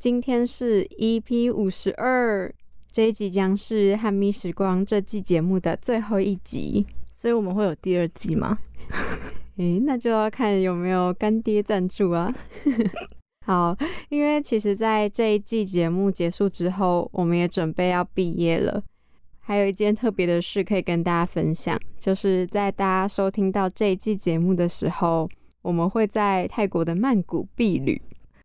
今天是 EP 五十二，这一集将是《汉密时光》这季节目的最后一集，所以我们会有第二季吗？诶，那就要看有没有干爹赞助啊。好，因为其实，在这一季节目结束之后，我们也准备要毕业了。还有一件特别的事可以跟大家分享，就是在大家收听到这一季节目的时候，我们会在泰国的曼谷避旅。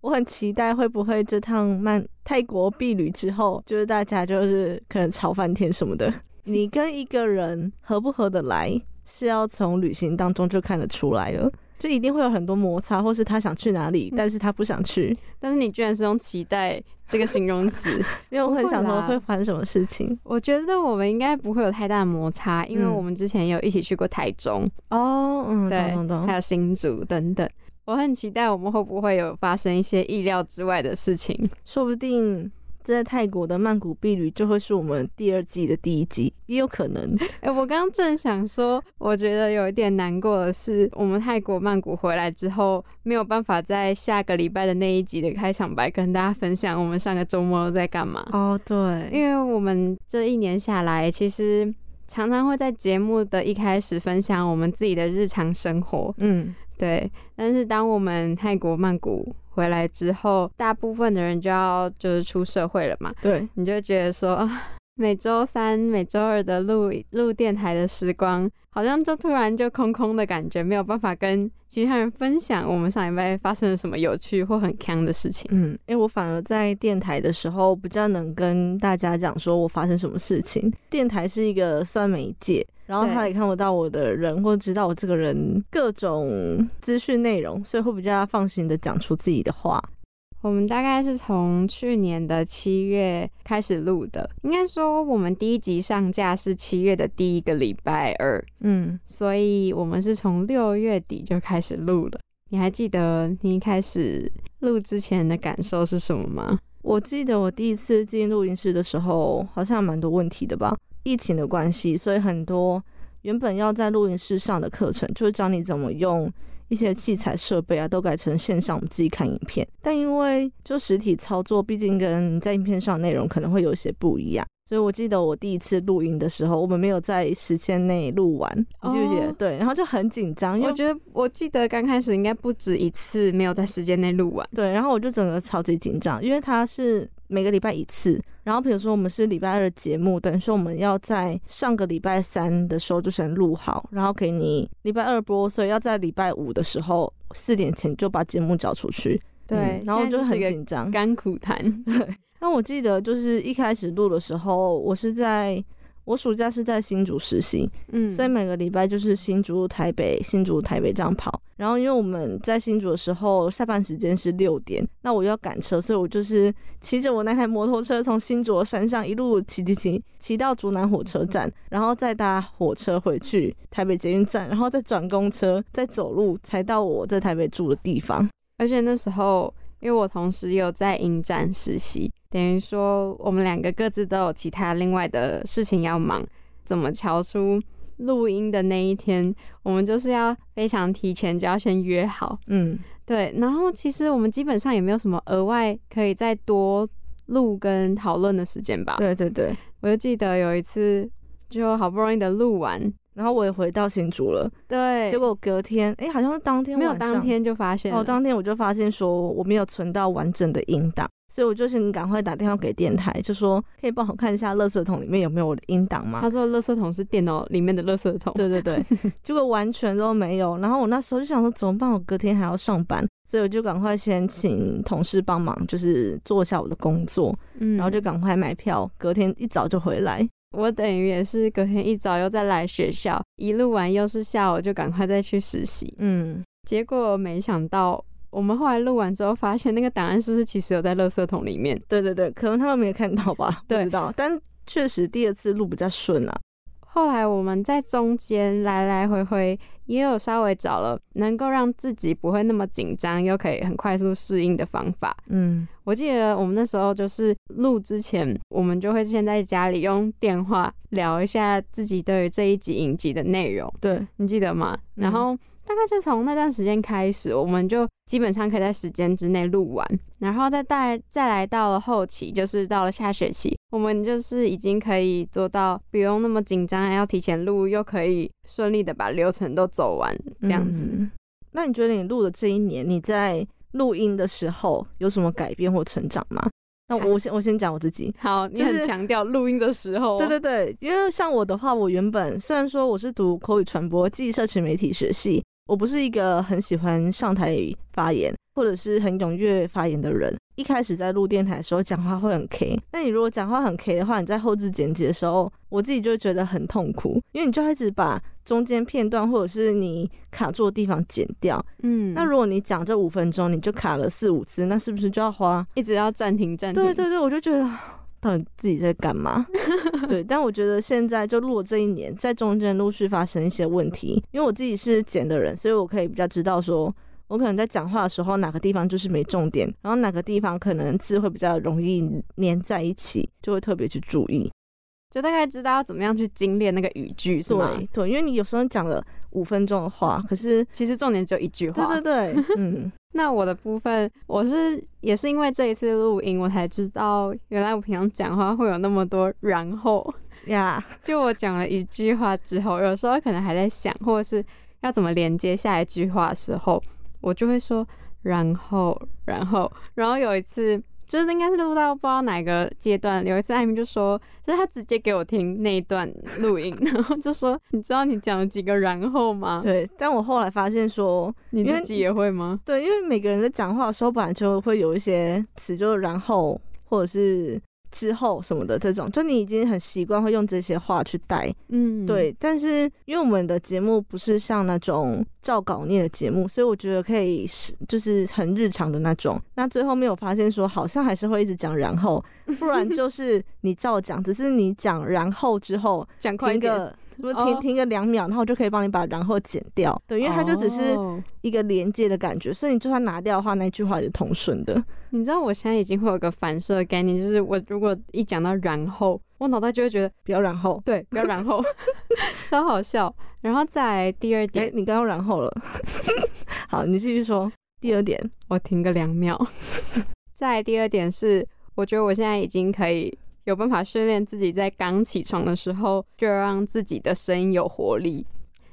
我很期待会不会这趟曼泰国避旅之后，就是大家就是可能吵翻天什么的。你跟一个人合不合得来，是要从旅行当中就看得出来了。就一定会有很多摩擦，或是他想去哪里，但是他不想去。但是你居然是用期待这个形容词，因为我很想说会发生什么事情。我觉得我们应该不会有太大的摩擦，因为我们之前有一起去过台中哦，嗯，对，还有新竹等等。我很期待我们会不会有发生一些意料之外的事情，说不定。在泰国的曼谷避旅就会是我们第二季的第一集，也有可能。哎，我刚刚正想说，我觉得有一点难过的是，我们泰国曼谷回来之后，没有办法在下个礼拜的那一集的开场白跟大家分享我们上个周末在干嘛。哦，对，因为我们这一年下来，其实常常会在节目的一开始分享我们自己的日常生活。嗯。对，但是当我们泰国曼谷回来之后，大部分的人就要就是出社会了嘛。对，你就觉得说，每周三、每周二的录录电台的时光，好像就突然就空空的感觉，没有办法跟其他人分享我们上礼拜发生了什么有趣或很康的事情。嗯，因为我反而在电台的时候比较能跟大家讲说我发生什么事情。电台是一个算媒介。然后他也看不到我的人，或知道我这个人各种资讯内容，所以会比较放心的讲出自己的话。我们大概是从去年的七月开始录的，应该说我们第一集上架是七月的第一个礼拜二，嗯，所以我们是从六月底就开始录了。你还记得你一开始录之前的感受是什么吗？我记得我第一次进录音室的时候，好像蛮多问题的吧。疫情的关系，所以很多原本要在录音室上的课程，就是教你怎么用一些器材设备啊，都改成线上，我们自己看影片。但因为就实体操作，毕竟跟在影片上内容可能会有些不一样，所以我记得我第一次录音的时候，我们没有在时间内录完，你记不记得？对，然后就很紧张。我觉得我记得刚开始应该不止一次没有在时间内录完。对，然后我就整个超级紧张，因为它是。每个礼拜一次，然后比如说我们是礼拜二的节目，等于说我们要在上个礼拜三的时候就先录好，然后给你礼拜二播，所以要在礼拜五的时候四点前就把节目交出去。对，然后就很紧张，甘苦谈。对，那我记得就是一开始录的时候，我是在。我暑假是在新竹实习，嗯，所以每个礼拜就是新竹、台北、新竹、台北这样跑。然后因为我们在新竹的时候，下班时间是六点，那我要赶车，所以我就是骑着我那台摩托车从新竹山上一路骑骑骑骑到竹南火车站，然后再搭火车回去台北捷运站，然后再转公车，再走路才到我在台北住的地方。而且那时候。因为我同时有在影展实习，等于说我们两个各自都有其他另外的事情要忙。怎么瞧出录音的那一天，我们就是要非常提前就要先约好。嗯，对。然后其实我们基本上也没有什么额外可以再多录跟讨论的时间吧。对对对，我就记得有一次就好不容易的录完。然后我也回到新竹了，对，结果隔天，哎，好像是当天没有，当天就发现，哦，当天我就发现说我没有存到完整的音档，所以我就先赶快打电话给电台，就说可以帮我看一下垃圾桶里面有没有我的音档吗？他说垃圾桶是电脑里面的垃圾桶，对对对，结果完全都没有。然后我那时候就想说怎么办？我隔天还要上班，所以我就赶快先请同事帮忙，就是做一下我的工作，嗯，然后就赶快买票，隔天一早就回来。我等于也是隔天一早又再来学校，一路玩又是下午，就赶快再去实习。嗯，结果没想到，我们后来录完之后，发现那个档案是不是其实有在垃圾桶里面？对对对，可能他们没有看到吧？不知道，但确实第二次录比较顺啊。后来我们在中间来来回回，也有稍微找了能够让自己不会那么紧张，又可以很快速适应的方法。嗯，我记得我们那时候就是录之前，我们就会先在家里用电话聊一下自己对于这一集影集的内容。对你记得吗？然后大大概就从那段时间开始，我们就基本上可以在时间之内录完，然后再带再来到了后期，就是到了下学期，我们就是已经可以做到不用那么紧张，要提前录，又可以顺利的把流程都走完这样子。那你觉得你录的这一年，你在录音的时候有什么改变或成长吗？那我先我先讲我自己。好，你很强调录音的时候。对对对，因为像我的话，我原本虽然说我是读口语传播暨社群媒体学系，我不是一个很喜欢上台发言或者是很踊跃发言的人。一开始在录电台的时候，讲话会很 K。那你如果讲话很 K 的话，你在后置剪辑的时候，我自己就觉得很痛苦，因为你就一直把中间片段或者是你卡住的地方剪掉。嗯，那如果你讲这五分钟，你就卡了四五次，那是不是就要花一直要暂停暂停？对对对，我就觉得到底自己在干嘛？对，但我觉得现在就录了这一年，在中间陆续发生一些问题，因为我自己是剪的人，所以我可以比较知道说。我可能在讲话的时候，哪个地方就是没重点，然后哪个地方可能字会比较容易粘在一起，就会特别去注意，就大概知道要怎么样去精炼那个语句，是吗？对，因为你有时候讲了五分钟的话，可是其实重点只有一句话。对对对，嗯。那我的部分，我是也是因为这一次录音，我才知道原来我平常讲话会有那么多然后呀。就我讲了一句话之后，有时候可能还在想，或者是要怎么连接下一句话的时候。我就会说，然后，然后，然后有一次，就是应该是录到不知道哪个阶段，有一次艾米就说，就是他直接给我听那一段录音，然后就说，你知道你讲了几个然后吗？对，但我后来发现说，你自己也会吗？对，因为每个人在讲话的时候，本来就会有一些词，就是然后，或者是。之后什么的这种，就你已经很习惯会用这些话去带，嗯，对。但是因为我们的节目不是像那种照稿念的节目，所以我觉得可以是就是很日常的那种。那最后没有发现说，好像还是会一直讲然后，不然就 是你照讲，只是你讲然后之后讲快一个。不是停停个两秒，然后就可以帮你把然后剪掉，对，因为它就只是一个连接的感觉，所以你就算拿掉的话，那句话是通顺的。你知道我现在已经会有个反射概念，就是我如果一讲到然后，我脑袋就会觉得不要然后，对，不要然后，超好笑。然后再第二点，你刚刚然后了，好，你继续说第二点，我停个两秒。再第二点是，我觉得我现在已经可以。有办法训练自己在刚起床的时候就让自己的声音有活力。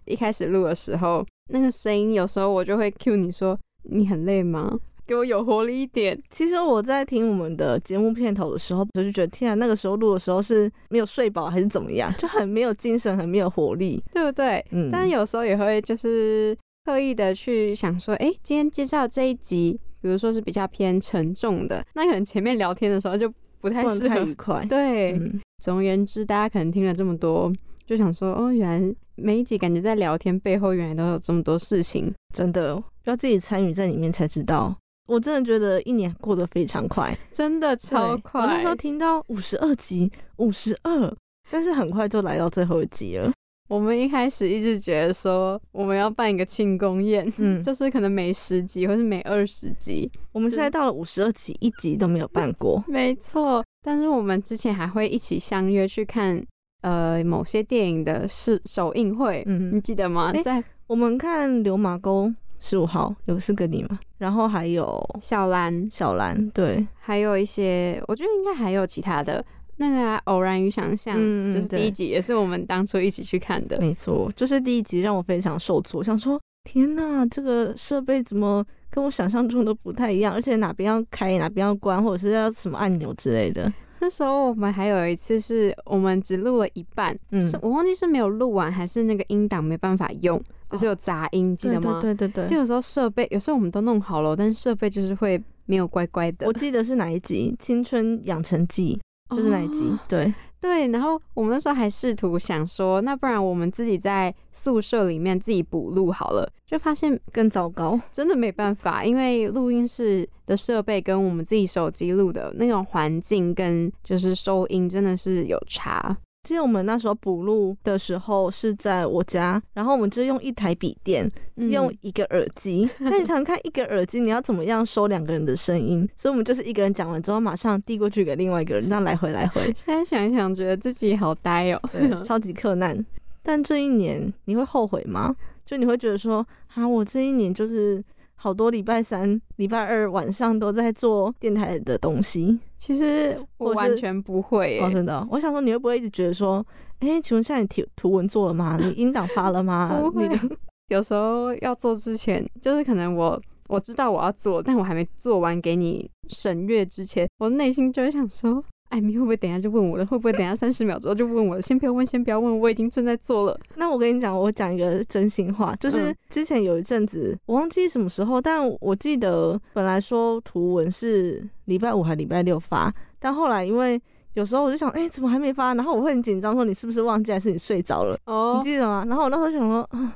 一开始录的时候，那个声音有时候我就会 cue 你说你很累吗？给我有活力一点。其实我在听我们的节目片头的时候，我就觉得天啊，那个时候录的时候是没有睡饱还是怎么样，就很没有精神，很没有活力，对不对？嗯。但有时候也会就是刻意的去想说，哎，今天介绍这一集，比如说是比较偏沉重的，那可能前面聊天的时候就。不太适合愉快。对，总而言之，大家可能听了这么多，就想说，哦，原来每一集感觉在聊天背后，原来都有这么多事情。真的要自己参与在里面才知道。我真的觉得一年过得非常快，真的超快。我那时候听到五十二集，五十二，但是很快就来到最后一集了。我们一开始一直觉得说我们要办一个庆功宴，嗯，就是可能每十集或是每二十集，我们现在到了五十二集，一集都没有办过。没错，但是我们之前还会一起相约去看呃某些电影的试首映会，嗯，你记得吗？在我们看《流马沟十五号》有四个你嘛？然后还有小兰，小兰，对，还有一些，我觉得应该还有其他的。那个偶然与想象，就是第一集，也是我们当初一起去看的。没错，就是第一集让我非常受挫，想说天哪，这个设备怎么跟我想象中的不太一样？而且哪边要开，哪边要关，或者是要什么按钮之类的。那时候我们还有一次是我们只录了一半，是我忘记是没有录完，还是那个音档没办法用，就是有杂音，记得吗？对对对。就有时候设备，有时候我们都弄好了，但是设备就是会没有乖乖的。我记得是哪一集《青春养成记》。就是哪一集，对对，然后我们那时候还试图想说，那不然我们自己在宿舍里面自己补录好了，就发现更糟糕，真的没办法，因为录音室的设备跟我们自己手机录的那种环境跟就是收音真的是有差。记得我们那时候补录的时候是在我家，然后我们就用一台笔电，用一个耳机。那你想看一个耳机，你要怎么样收两个人的声音？所以我们就是一个人讲完之后，马上递过去给另外一个人，这样来回来回。现在想一想，觉得自己好呆哦，超级困难。但这一年你会后悔吗？就你会觉得说，啊，我这一年就是好多礼拜三、礼拜二晚上都在做电台的东西。其实我完全不会，真的。我想说，你会不会一直觉得说，哎，请问现在你图图文做了吗？你音档发了吗？不会。有时候要做之前，就是可能我我知道我要做，但我还没做完给你审阅之前，我内心就会想说。艾米会不会等下就问我了？会不会等下三十秒之后就问我了？先不要问，先不要问，我已经正在做了。那我跟你讲，我讲一个真心话，就是之前有一阵子，我忘记什么时候，但我记得本来说图文是礼拜五还礼拜六发，但后来因为有时候我就想，哎，怎么还没发？然后我会很紧张，说你是不是忘记，还是你睡着了？哦，你记得吗？然后我那时候想说，啊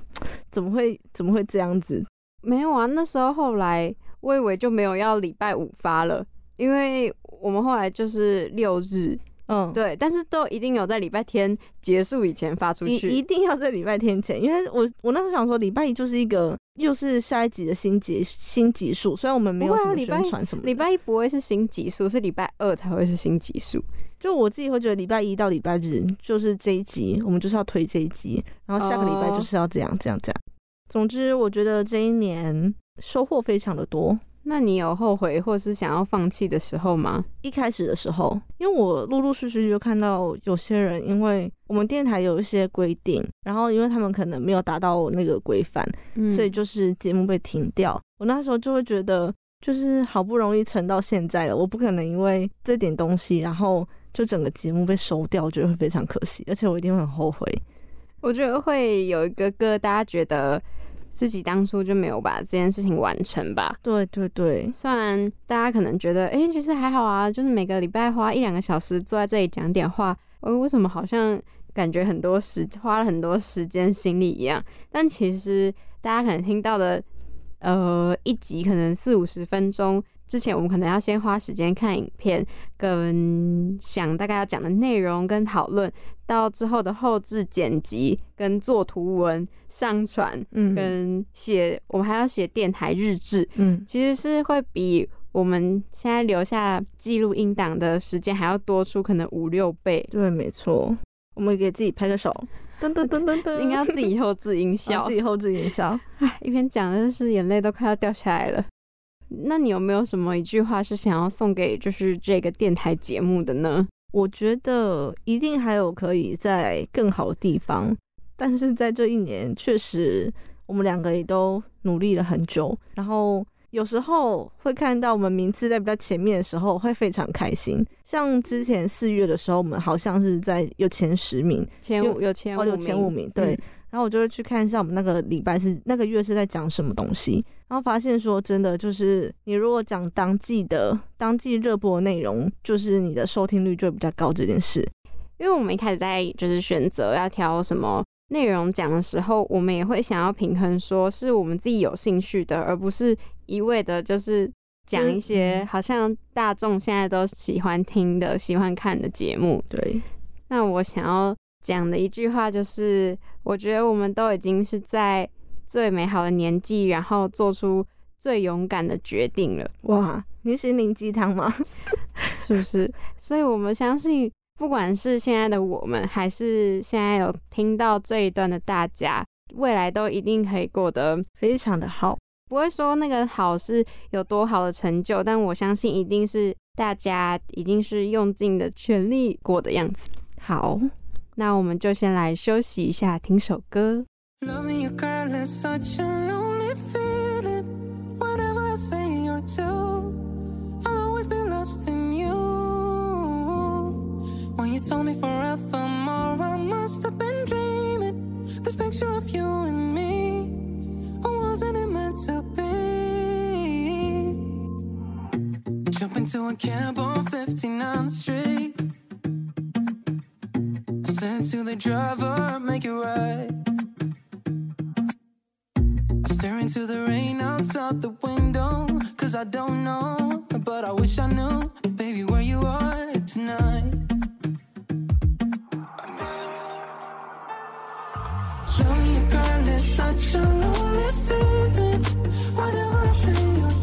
怎么会怎么会这样子？没有啊，那时候后来我以为就没有要礼拜五发了，因为。我们后来就是六日，嗯，对，但是都一定有在礼拜天结束以前发出去，一定要在礼拜天前，因为我我那时候想说礼拜一就是一个又是下一集的新集新集数，虽然我们没有什么宣传什么，礼拜一不会是新集数，是礼拜二才会是新集数。就我自己会觉得礼拜一到礼拜日就是这一集，我们就是要推这一集，然后下个礼拜就是要这样这样这样。总之，我觉得这一年收获非常的多。那你有后悔或是想要放弃的时候吗？一开始的时候，因为我陆陆续续就看到有些人，因为我们电台有一些规定，然后因为他们可能没有达到那个规范，所以就是节目被停掉。我那时候就会觉得，就是好不容易撑到现在了，我不可能因为这点东西，然后就整个节目被收掉，我觉得会非常可惜，而且我一定会很后悔。我觉得会有一个疙瘩，觉得。自己当初就没有把这件事情完成吧？对对对，虽然大家可能觉得，哎，其实还好啊，就是每个礼拜花一两个小时坐在这里讲点话，我为什么好像感觉很多时花了很多时间心力一样？但其实大家可能听到的，呃，一集可能四五十分钟。之前我们可能要先花时间看影片，跟想大概要讲的内容跟讨论，到之后的后置剪辑跟做图文上传，嗯，跟写我们还要写电台日志，嗯，其实是会比我们现在留下记录音档的时间还要多出可能五六倍。对，没错，我们给自己拍个手，噔噔噔噔噔，应该要自己后置音效，自己后置音效。唉，一边讲的是眼泪都快要掉下来了。那你有没有什么一句话是想要送给就是这个电台节目的呢？我觉得一定还有可以在更好的地方，但是在这一年确实我们两个也都努力了很久，然后有时候会看到我们名次在比较前面的时候会非常开心。像之前四月的时候，我们好像是在有前十名，前五有前有前五名，对。然后我就会去看一下我们那个礼拜是那个月是在讲什么东西，然后发现说真的就是你如果讲当季的当季热播内容，就是你的收听率就会比较高这件事。因为我们一开始在就是选择要挑什么内容讲的时候，我们也会想要平衡，说是我们自己有兴趣的，而不是一味的就是讲一些好像大众现在都喜欢听的、喜欢看的节目。对，那我想要讲的一句话就是。我觉得我们都已经是在最美好的年纪，然后做出最勇敢的决定了。哇，你心灵鸡汤吗？是不是？所以我们相信，不管是现在的我们，还是现在有听到这一段的大家，未来都一定可以过得非常的好。不会说那个好是有多好的成就，但我相信一定是大家已经是用尽的全力过的样子。好。那我们就先来休息一下，听首歌。Said to the driver, make it right. I stare into the rain outside the window, cause I don't know, but I wish I knew, baby, where you are tonight. You, girl, such a lonely feeling. Whatever I say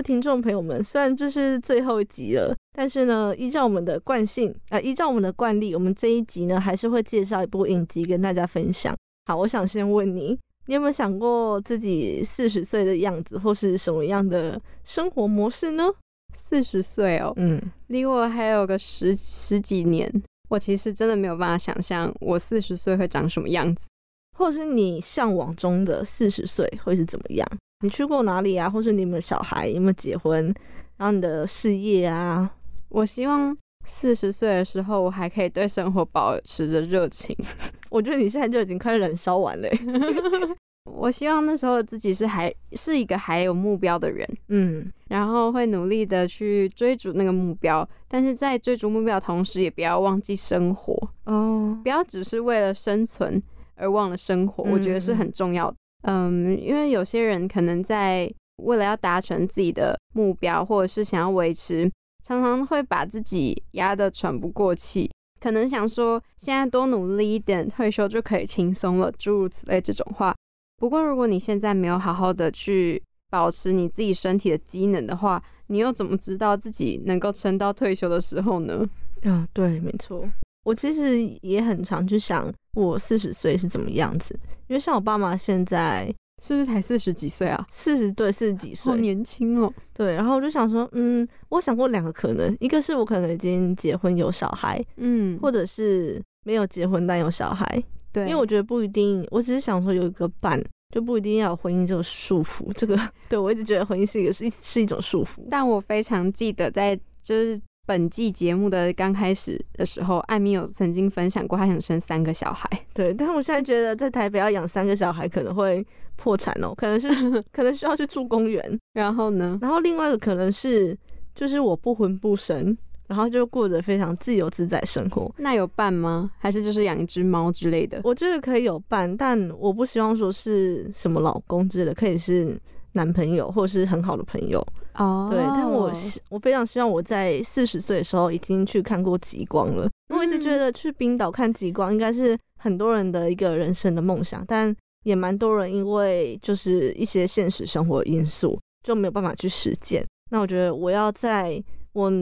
听众朋友们，虽然这是最后一集了，但是呢，依照我们的惯性，呃，依照我们的惯例，我们这一集呢，还是会介绍一部影集跟大家分享。好，我想先问你，你有没有想过自己四十岁的样子，或是什么样的生活模式呢？四十岁哦，嗯，离我还有个十十几年，我其实真的没有办法想象我四十岁会长什么样子，或者是你向往中的四十岁会是怎么样？你去过哪里啊？或是你们小孩有没有结婚？然后你的事业啊？我希望四十岁的时候，我还可以对生活保持着热情。我觉得你现在就已经快燃烧完了。我希望那时候的自己是还是一个还有目标的人，嗯，然后会努力的去追逐那个目标，但是在追逐目标的同时，也不要忘记生活哦，不要只是为了生存而忘了生活。我觉得是很重要的。嗯，因为有些人可能在为了要达成自己的目标，或者是想要维持，常常会把自己压得喘不过气，可能想说现在多努力一点，退休就可以轻松了，诸如此类这种话。不过如果你现在没有好好的去保持你自己身体的机能的话，你又怎么知道自己能够撑到退休的时候呢？啊，对，没错。我其实也很常去想，我四十岁是怎么样子。因为像我爸妈现在是不是才四十几岁啊？四十对，四十几岁，好年轻哦。对，然后我就想说，嗯，我想过两个可能，一个是我可能已经结婚有小孩，嗯，或者是没有结婚但有小孩。对，因为我觉得不一定，我只是想说有一个伴，就不一定要有婚姻这个束缚。这个 对我一直觉得婚姻是一个是是一种束缚。但我非常记得在就是。本季节目的刚开始的时候，艾米有曾经分享过，她想生三个小孩。对，但是我现在觉得在台北要养三个小孩可能会破产哦，可能是 可能需要去住公园。然后呢？然后另外一个可能是，就是我不婚不生，然后就过着非常自由自在生活。那有伴吗？还是就是养一只猫之类的？我觉得可以有伴，但我不希望说是什么老公之类的，可以是。男朋友或者是很好的朋友哦，对，但我我非常希望我在四十岁的时候已经去看过极光了。我一直觉得去冰岛看极光应该是很多人的一个人生的梦想，但也蛮多人因为就是一些现实生活因素就没有办法去实践。那我觉得我要在我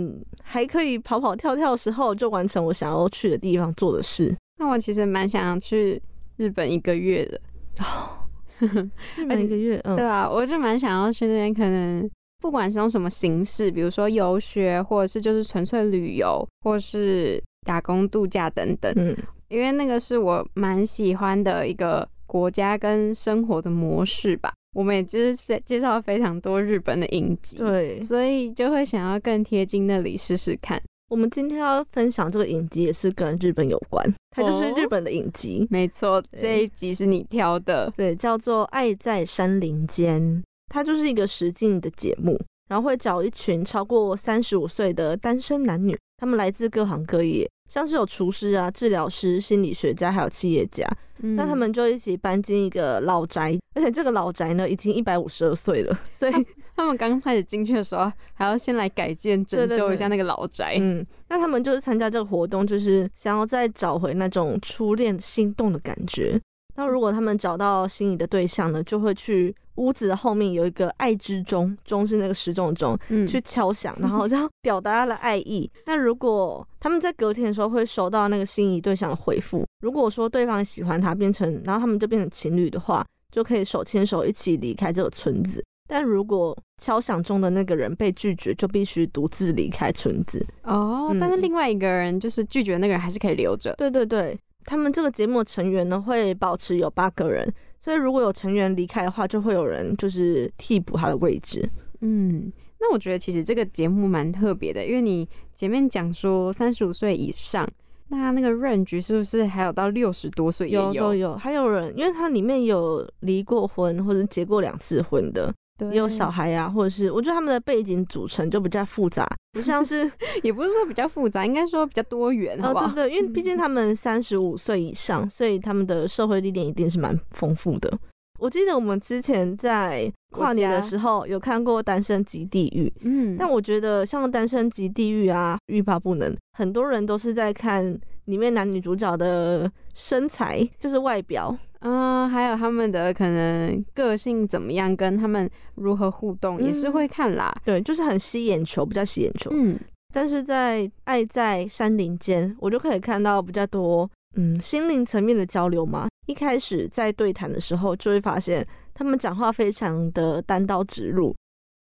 还可以跑跑跳跳的时候，就完成我想要去的地方做的事。那我其实蛮想要去日本一个月的。一个月，对啊，我就蛮想要去那边，可能不管是用什么形式，比如说游学，或者是就是纯粹旅游，或是打工度假等等。嗯，因为那个是我蛮喜欢的一个国家跟生活的模式吧。我们也就是介绍了非常多日本的影集，对，所以就会想要更贴近那里试试看。我们今天要分享这个影集也是跟日本有关，它就是日本的影集。没错，这一集是你挑的，对，叫做《爱在山林间》，它就是一个实境的节目，然后会找一群超过三十五岁的单身男女，他们来自各行各业，像是有厨师啊、治疗师、心理学家，还有企业家，那他们就一起搬进一个老宅，而且这个老宅呢已经一百五十二岁了，所以他们刚开始进去的时候还要先来改建、整修一下那个老宅。嗯，那他们就是参加这个活动，就是想要再找回那种初恋心动的感觉。那如果他们找到心仪的对象呢，就会去屋子的后面有一个爱之钟，钟是那个时钟的钟，去敲响，然后这样表达他的爱意。那如果他们在隔天的时候会收到那个心仪对象的回复，如果说对方喜欢他，变成然后他们就变成情侣的话，就可以手牵手一起离开这个村子。但如果敲响钟的那个人被拒绝，就必须独自离开村子。哦，但是另外一个人就是拒绝那个人还是可以留着。对对对。他们这个节目成员呢，会保持有八个人，所以如果有成员离开的话，就会有人就是替补他的位置。嗯，那我觉得其实这个节目蛮特别的，因为你前面讲说三十五岁以上，那那个 range 是不是还有到六十多岁？有都有，还有人，因为它里面有离过婚或者结过两次婚的。也有小孩呀，或者是我觉得他们的背景组成就比较复杂，不像是，也不是说比较复杂，应该说比较多元，好不好？对对，因为毕竟他们三十五岁以上，所以他们的社会历练一定是蛮丰富的。我记得我们之前在跨年的时候有看过《单身即地狱》，嗯，但我觉得像《单身即地狱》啊，《欲罢不能》，很多人都是在看里面男女主角的身材，就是外表。嗯，还有他们的可能个性怎么样，跟他们如何互动也是会看啦。对，就是很吸眼球，比较吸眼球。嗯，但是在《爱在山林间》，我就可以看到比较多嗯心灵层面的交流嘛。一开始在对谈的时候，就会发现他们讲话非常的单刀直入。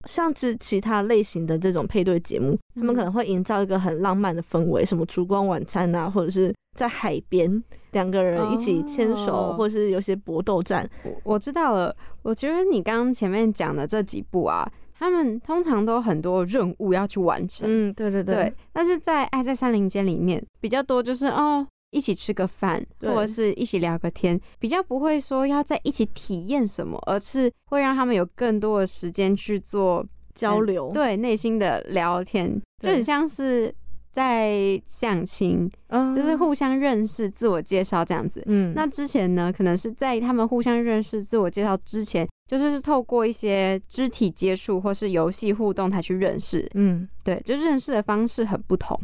像是其他类型的这种配对节目，他们可能会营造一个很浪漫的氛围，什么烛光晚餐啊，或者是在海边两个人一起牵手，或者是有些搏斗战。我知道了，我觉得你刚刚前面讲的这几部啊，他们通常都很多任务要去完成。嗯，对对对。但是在《爱在山林间》里面比较多，就是哦。一起吃个饭，或者是一起聊个天，比较不会说要在一起体验什么，而是会让他们有更多的时间去做交流，对内心的聊天，就很像是在相亲，就是互相认识、自我介绍这样子。嗯，那之前呢，可能是在他们互相认识、自我介绍之前，就是是透过一些肢体接触或是游戏互动才去认识。嗯，对，就认识的方式很不同。《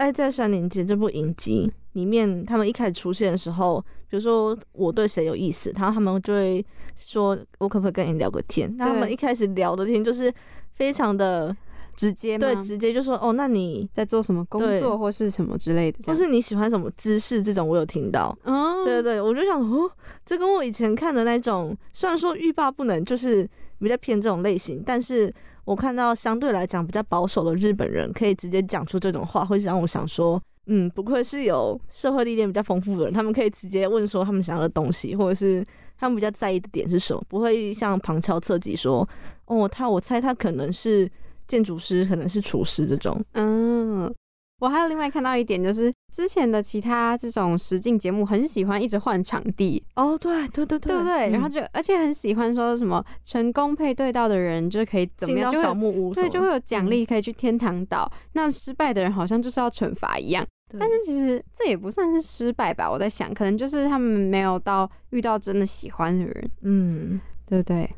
爱在山林间》这部影集里面，他们一开始出现的时候，比如说我对谁有意思，然后他们就会说：“我可不可以跟你聊个天？”那他们一开始聊的天就是非常的直接，对，直接就说：“哦，那你在做什么工作，或是什么之类的，或是你喜欢什么姿势？”这种我有听到。哦，对对对，我就想哦，这跟我以前看的那种，虽然说欲罢不能，就是比较偏这种类型，但是。我看到相对来讲比较保守的日本人可以直接讲出这种话，会让我想说，嗯，不愧是有社会历练比较丰富的人，他们可以直接问说他们想要的东西，或者是他们比较在意的点是什么，不会像旁敲侧击说，哦，他我猜他可能是建筑师，可能是厨师这种，嗯。我还有另外看到一点，就是之前的其他这种实境节目很喜欢一直换场地哦，对对对对，对不对？然后就而且很喜欢说什么成功配对到的人就可以怎么样，就小木屋，对，就会有奖励可以去天堂岛。那失败的人好像就是要惩罚一样，但是其实这也不算是失败吧？我在想，可能就是他们没有到遇到真的喜欢的人，嗯，对不对？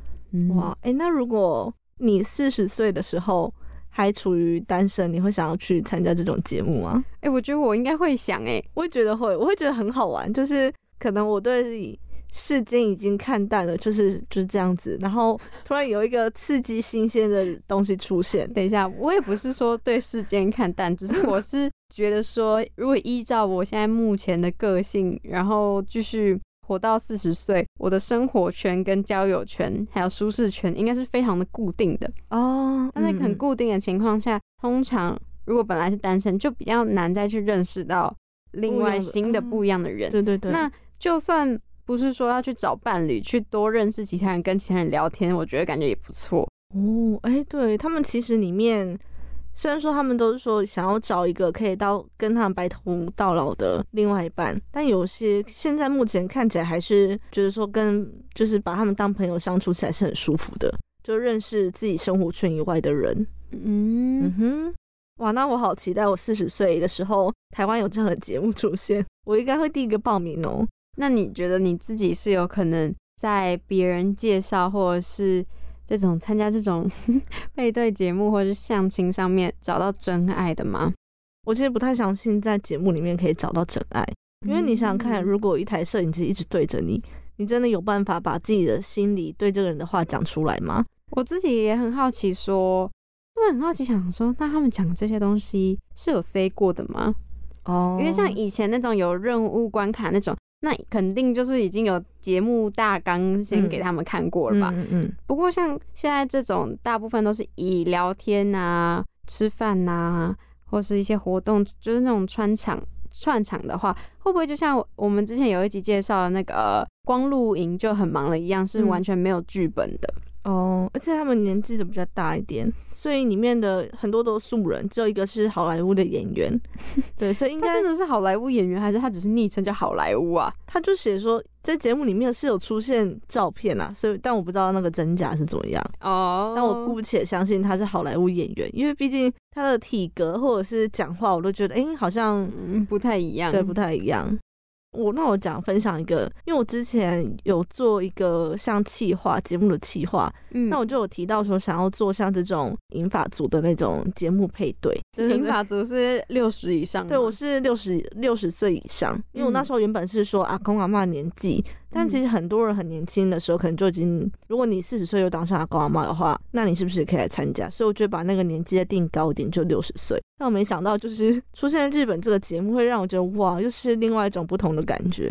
哇，哎，那如果你四十岁的时候。还处于单身，你会想要去参加这种节目吗？哎，我觉得我应该会想，哎，我也觉得会，我会觉得很好玩。就是可能我对世间已经看淡了，就是就是这样子。然后突然有一个刺激新鲜的东西出现。等一下，我也不是说对世间看淡，只是我是觉得说，如果依照我现在目前的个性，然后继续。活到四十岁，我的生活圈、跟交友圈还有舒适圈，应该是非常的固定的哦。那在很固定的情况下，通常如果本来是单身，就比较难再去认识到另外新的不一样的人。对对对。那就算不是说要去找伴侣，去多认识其他人，跟其他人聊天，我觉得感觉也不错哦。哎，对他们其实里面。虽然说他们都是说想要找一个可以到跟他们白头到老的另外一半，但有些现在目前看起来还是觉得说跟就是把他们当朋友相处起来是很舒服的，就认识自己生活圈以外的人。嗯哼，哇，那我好期待我四十岁的时候，台湾有这样的节目出现，我应该会第一个报名哦。那你觉得你自己是有可能在别人介绍，或者是这种参加这种 配对节目或者是相亲上面找到真爱的吗？我其实不太相信在节目里面可以找到真爱，因为你想想看，如果一台摄影机一直对着你，你真的有办法把自己的心里对这个人的话讲出来吗？我自己也很好奇，说，我很好奇，想说，那他们讲这些东西是有 say 过的吗？哦，因为像以前那种有任务关卡那种，那肯定就是已经有节目大纲先给他们看过了吧？嗯嗯。不过像现在这种，大部分都是以聊天啊、吃饭呐，或是一些活动，就是那种穿场串场的话，会不会就像我们之前有一集介绍的那个光露营就很忙了一样，是完全没有剧本的？哦，而且他们年纪都比较大一点，所以里面的很多都是素人，只有一个是好莱坞的演员。对，所以应该真的是好莱坞演员，还是他只是昵称叫好莱坞啊？他就写说在节目里面是有出现照片啊，所以但我不知道那个真假是怎么样。哦，但我姑且相信他是好莱坞演员，因为毕竟他的体格或者是讲话，我都觉得哎，好像不太一样。对，不太一样。我那我讲分享一个，因为我之前有做一个像企划节目的企划，嗯，那我就有提到说想要做像这种银发族的那种节目配对。银发族是六十以上，对我是六十六十岁以上，因为我那时候原本是说阿公阿妈年纪。但其实很多人很年轻的时候，可能就已经，如果你四十岁又当上阿公阿妈的话，那你是不是可以来参加？所以我觉得把那个年纪再定高一点，就六十岁。但我没想到，就是出现日本这个节目，会让我觉得哇，又是另外一种不同的感觉。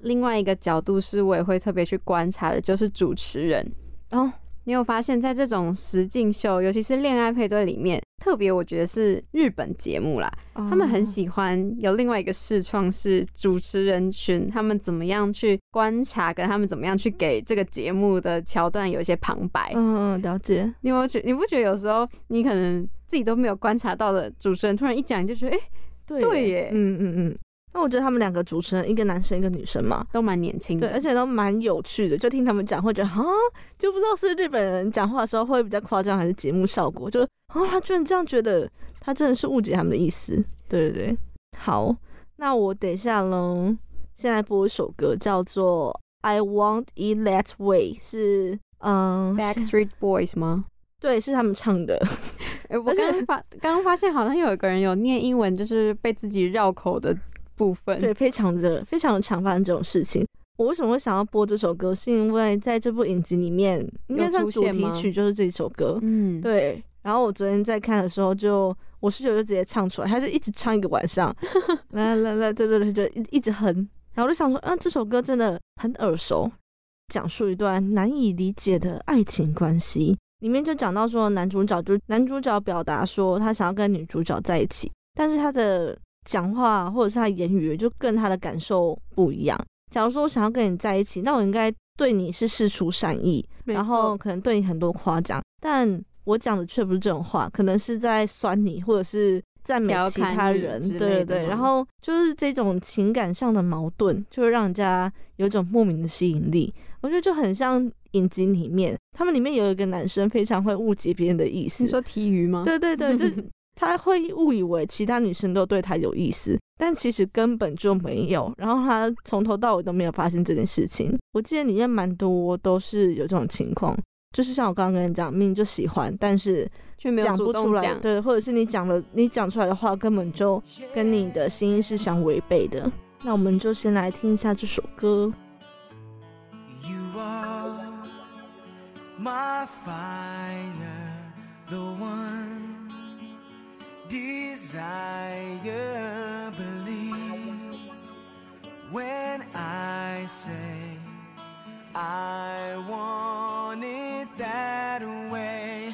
另外一个角度是我也会特别去观察的，就是主持人哦。你有发现，在这种实境秀，尤其是恋爱配对里面，特别我觉得是日本节目啦，他们很喜欢有另外一个视创是主持人群，他们怎么样去观察，跟他们怎么样去给这个节目的桥段有一些旁白。嗯嗯，了解。你有觉你不觉得有时候你可能自己都没有观察到的主持人，突然一讲你就觉得，哎，对耶，嗯嗯嗯。那我觉得他们两个主持人，一个男生一个女生嘛，都蛮年轻的，对，而且都蛮有趣的。就听他们讲，会觉得啊，就不知道是日本人讲话的时候会比较夸张，还是节目效果。就啊，他居然这样觉得，他真的是误解他们的意思。对对对，好，那我等一下喽，现在播一首歌，叫做《I Want It That Way》，是嗯，Backstreet Boys 吗？对，是他们唱的。哎，我刚刚发刚刚发现，好像有一个人有念英文，就是被自己绕口的。部分对，非常的非常的常发生这种事情。我为什么会想要播这首歌？是因为在这部影集里面，应该算主题曲就是这首歌。嗯，对。然后我昨天在看的时候，就我室友就直接唱出来，他就一直唱一个晚上，来来来，对对对，就一一直哼。然后我就想说，啊，这首歌真的很耳熟，讲述一段难以理解的爱情关系。里面就讲到说，男主角就男主角表达说他想要跟女主角在一起，但是他的。讲话或者是他言语就跟他的感受不一样。假如说我想要跟你在一起，那我应该对你是事出善意，然后可能对你很多夸奖，但我讲的却不是这种话，可能是在酸你或者是赞美其他人，对对对。然后就是这种情感上的矛盾，就会让人家有一种莫名的吸引力。我觉得就很像影集里面，他们里面有一个男生非常会误解别人的意思。你说体育吗？对对对，就是。他会误以为其他女生都对他有意思，但其实根本就没有。然后他从头到尾都没有发现这件事情。我记得里面蛮多都是有这种情况，就是像我刚刚跟你讲，明明就喜欢，但是却没有主动讲，对，或者是你讲了，你讲出来的话根本就跟你的心意是相违背的。那我们就先来听一下这首歌。You are my fire, the one. Desire believe. When I say I want it that way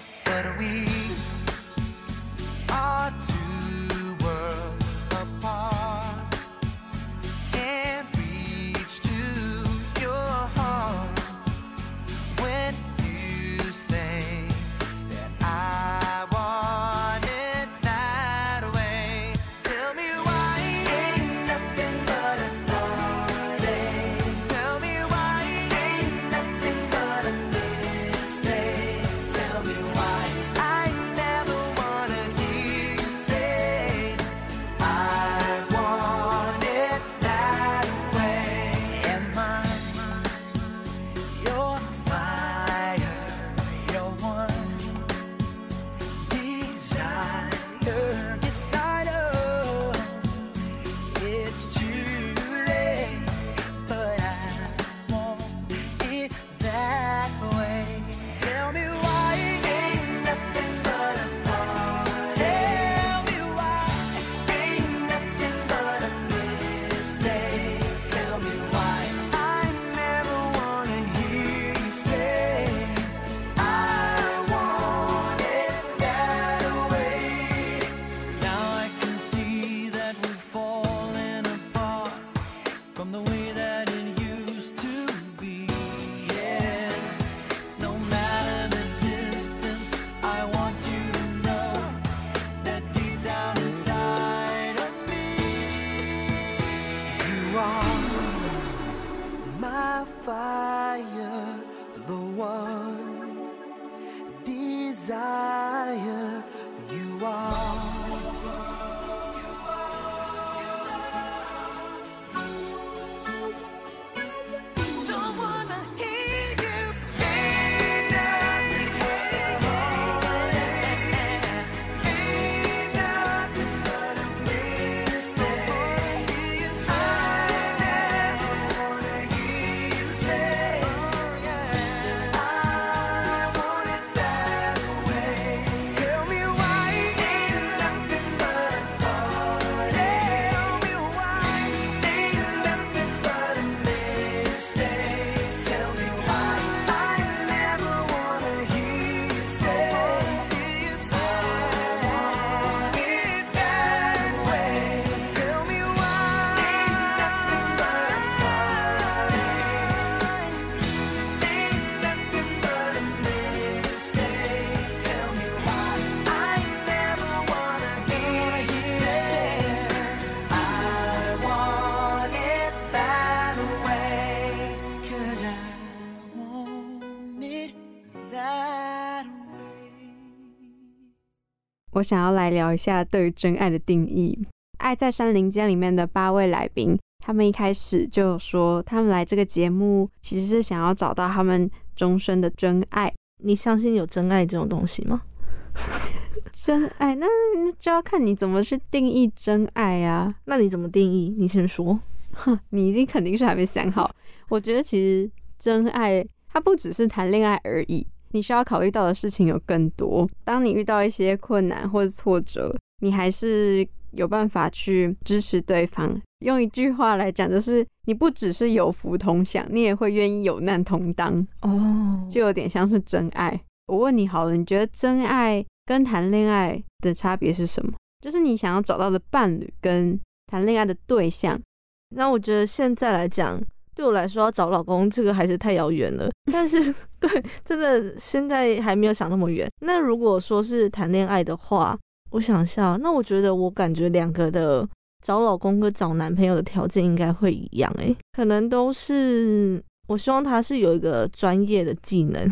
我想要来聊一下对于真爱的定义。《爱在山林间》里面的八位来宾，他们一开始就有说，他们来这个节目其实是想要找到他们终身的真爱。你相信有真爱这种东西吗？真爱，那那就要看你怎么去定义真爱啊。那你怎么定义？你先说。哼，你一定肯定是还没想好。我觉得其实真爱它不只是谈恋爱而已，你需要考虑到的事情有更多。当你遇到一些困难或者挫折，你还是有办法去支持对方。用一句话来讲，就是你不只是有福同享，你也会愿意有难同当，哦，就有点像是真爱。我问你好了，你觉得真爱跟谈恋爱的差别是什么？就是你想要找到的伴侣跟谈恋爱的对象，那我觉得现在来讲，对我来说要找老公这个还是太遥远了。但是，对，真的现在还没有想那么远。那如果说是谈恋爱的话，我想一下，那我觉得我感觉两个的找老公跟找男朋友的条件应该会一样，诶，可能都是我希望他是有一个专业的技能，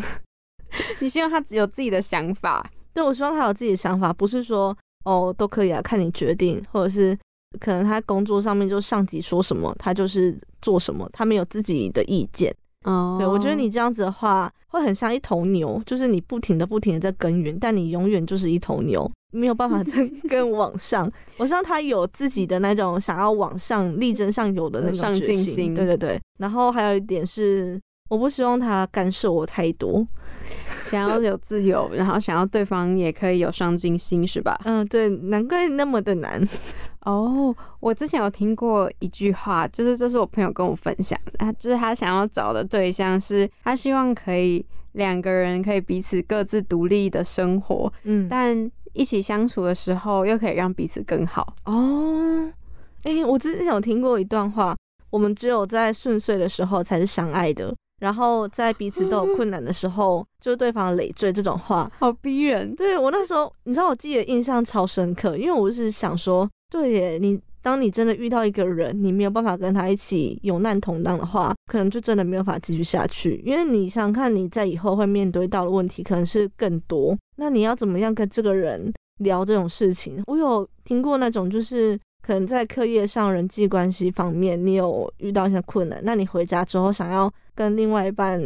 你希望他有自己的想法，对我希望他有自己的想法，不是说哦都可以啊，看你决定，或者是可能他工作上面就上级说什么，他就是做什么，他没有自己的意见。哦对我觉得你这样子的话，会很像一头牛，就是你不停的不停的在耕耘，但你永远就是一头牛，没有办法再更往上。我希望他有自己的那种想要往上力争上游的那种上决心对对对。然后还有一点是，我不希望他干涉我太多。想要有自由，然后想要对方也可以有上进心，是吧？嗯，对，难怪那么的难。哦，我之前有听过一句话，就是这是我朋友跟我分享的，他就是他想要找的对象是，他希望可以两个人可以彼此各自独立的生活，嗯，但一起相处的时候又可以让彼此更好。哦，哎、我之前有听过一段话，我们只有在顺遂的时候才是相爱的，然后在彼此都有 困难的时候，就是对方累赘这种话。好逼人，对我那时候，你知道我自己的印象超深刻，因为我是想说，对耶，你当你真的遇到一个人，你没有办法跟他一起有难同当的话，可能就真的没有办法继续下去。因为你想想看，你在以后会面对到的问题可能是更多，那你要怎么样跟这个人聊这种事情？我有听过那种就是。可能在课业上、人际关系方面，你有遇到一些困难，那你回家之后想要跟另外一半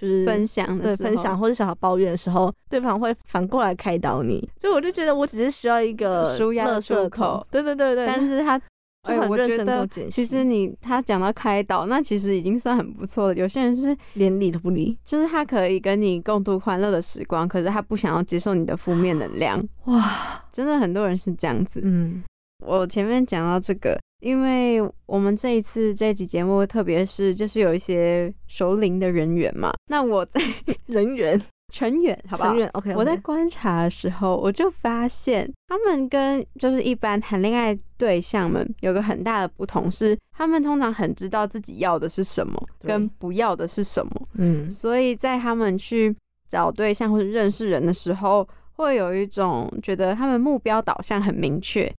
就是分享的时候对分享或者想要抱怨的时候，对方会反过来开导你。所以我就觉得我只是需要一个舒压的出口对对对对，但是他。哎，我就很认觉得真跟我解析其实你他讲到开导，那其实已经算很不错了。有些人是连理都不理。就是他可以跟你共度欢乐的时光，可是他不想要接受你的负面能量。哇，真的很多人是这样子。嗯我前面讲到这个，因为我们这一次这一集节目，特别是就是有一些熟龄的人员嘛，那我在 人员，成员，好不好成？员 OK，我在观察的时候，我就发现他们跟就是一般谈恋爱对象们有个很大的不同是，他们通常很知道自己要的是什么，跟不要的是什么。嗯所以在他们去找对象或者认识人的时候，会有一种觉得他们目标导向很明确。